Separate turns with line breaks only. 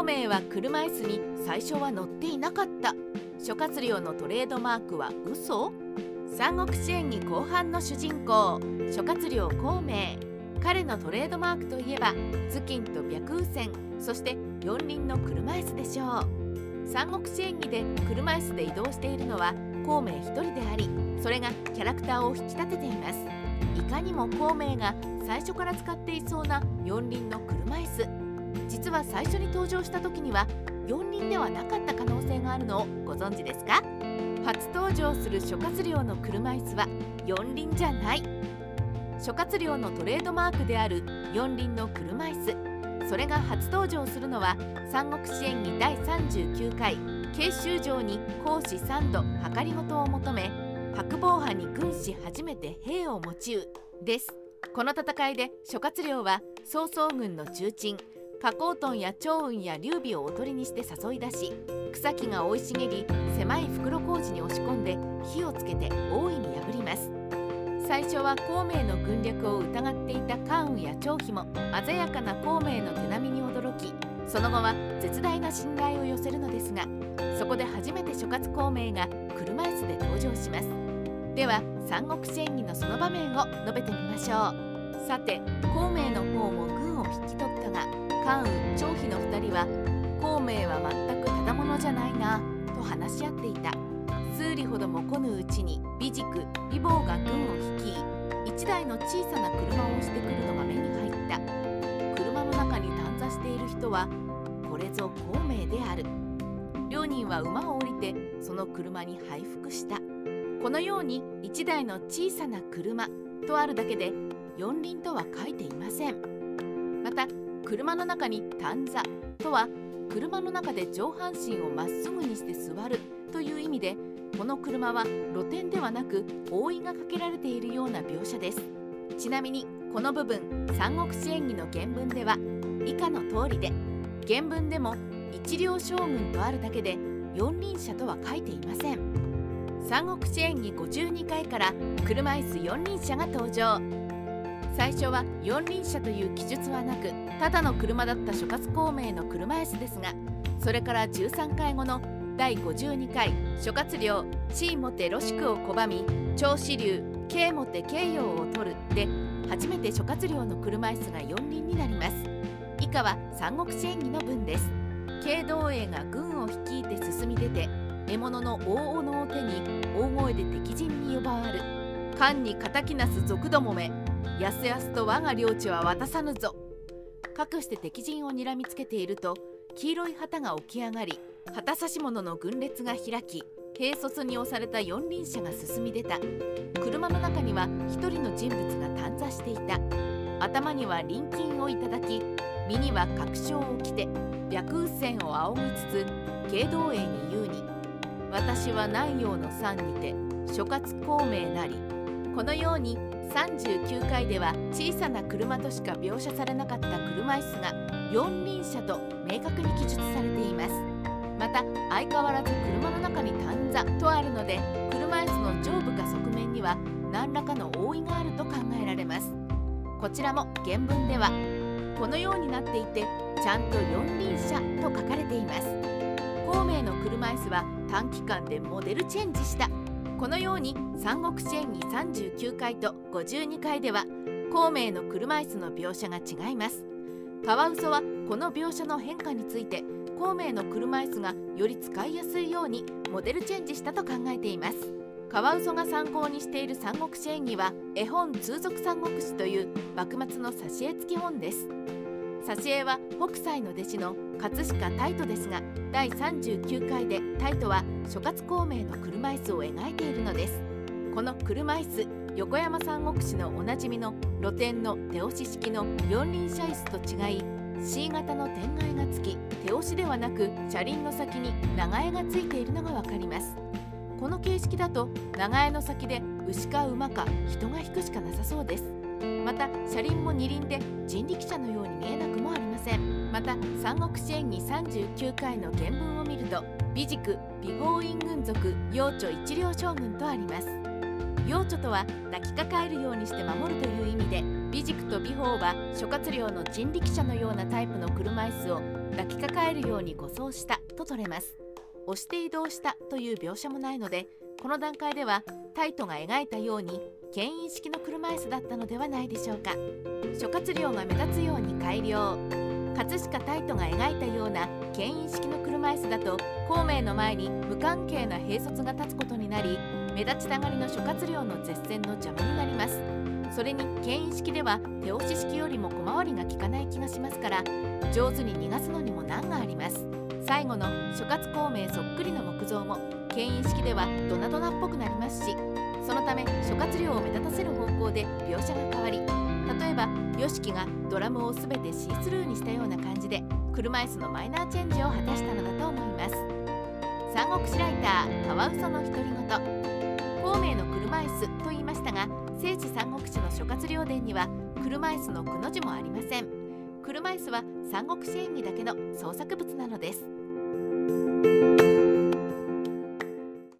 孔明は車椅子に最初は乗っていなかった。諸葛亮のトレードマークは嘘？三国志演義後半の主人公。諸葛亮孔明。彼のトレードマークといえば頭巾と白雨線。そして四輪の車椅子でしょう。三国志演義で車椅子で移動しているのは孔明一人でありそれがキャラクターを引き立てています。いかにも孔明が最初から使っていそうな四輪の車椅子。実は最初に登場した時には四輪ではなかった可能性があるのをご存知ですか？初登場する諸葛亮の車椅子は四輪じゃない。諸葛亮のトレードマークである四輪の車椅子それが初登場するのは三国志演義第39回慶州城に公使三度計りごとを求め白鵬派に軍師初めて兵を持ちうです。この戦いで諸葛亮は曹操軍の重鎮花崗豚や趙雲や劉備をおとりにして誘い出し草木が生い茂り狭い袋小路に押し込んで火をつけて大いに破ります。最初は孔明の軍略を疑っていた関羽や張飛も鮮やかな孔明の手並みに驚きその後は絶大な信頼を寄せるのですがそこで初めて諸葛孔明が車椅子で登場します。では三国志演義のその場面を述べてみましょう。さて孔明の方も軍を引き取ったが関羽張飛の2人は孔明は全くただ者じゃないなと話し合っていた。数里ほども来ぬうちに美軸美坊が軍を率い一台の小さな車を押してくるのが目に入った。車の中に短座している人はこれぞ孔明である。両人は馬を降りてその車に配服した。このように一台の小さな車とあるだけで四輪とは書いていません。また車の中に短座とは車の中で上半身をまっすぐにして座るという意味でこの車は露天ではなく覆いがかけられているような描写です。ちなみにこの部分三国志演義の原文では以下の通りで原文でも一両将軍とあるだけで四輪車とは書いていません。三国志演義52回から車椅子四輪車が登場。最初は四輪車という記述はなくただの車だった諸葛孔明の車椅子ですがそれから13回後の第52回諸葛亮地位もてロシクを拒み長子流慶もて慶陽を取るで初めて諸葛亮の車椅子が四輪になります。以下は三国志演義の文です。慶道英が軍を率いて進み出て獲物の大斧を手に大声で敵陣に呼ばわる。官に敵なす賊どもめやすやすと我が領地は渡さぬぞ。かくして敵陣を睨みつけていると黄色い旗が起き上がり旗差し物の軍列が開き軽率に押された四輪車が進み出た。車の中には一人の人物が短座していた。頭には臨金をいただき身には確証を着て白雨線を仰ぎつつ慶道英に言うに。私は南陽の山にて諸葛孔明なりこのように39回では小さな車としか描写されなかった車椅子が四輪車と明確に記述されています。また相変わらず車の中に短座とあるので車椅子の上部か側面には何らかの覆いがあると考えられます。こちらも原文ではこのようになっていてちゃんと四輪車と書かれています。孔明の車椅子は短期間でモデルチェンジしたこのように三国志演義39回と52回では孔明の車椅子の描写が違います。カワウソはこの描写の変化について孔明の車椅子がより使いやすいようにモデルチェンジしたと考えています。カワウソが参考にしている三国志演義は絵本通俗三国志という幕末の挿絵付き本です。挿絵は北斎の弟子の葛飾太斗ですが第39回で太斗は諸葛孔明の車椅子を描いているのです。この車椅子横山三国志のおなじみの露天の手押し式の四輪車椅子と違い C 型の天蓋がつき手押しではなく車輪の先に長江がついているのがわかります。この形式だと長江の先で牛か馬か人が引くしかなさそうです。また車輪も二輪で人力車のように見えなくもありません。また三国志演義39回の原文を見ると美軸美豪院軍属幼女一両将軍とあります。幼女とは抱きかかえるようにして守るという意味で美塾と美宝は諸葛亮の人力車のようなタイプの車椅子を抱きかかえるように護送したと取れます。押して移動したという描写もないのでこの段階ではタイトが描いたように牽引式の車椅子だったのではないでしょうか。諸葛亮が目立つように改良。葛飾タイトが描いたような牽引式の車椅子だと孔明の前に無関係な兵卒が立つことになり目立ちたがりの諸葛亮の絶戦の邪魔になります。それに牽引式では手押し式よりも小回りが利かない気がしますから上手に逃がすのにも難があります。最後の諸葛孔明そっくりの木造も牽引式ではドナドナっぽくなりますしそのため諸葛亮を目立たせる方向で描写が変わり例えば YOSHIKI がドラムを全てシースルーにしたような感じで車椅子のマイナーチェンジを果たしたのだと思います。三国志ライターカワウソの独り言。孔明の車椅子と言いましたが聖地三国志の諸葛亮伝には車椅子のくの字もありません。車椅子は三国志演義だけの創作物なのです。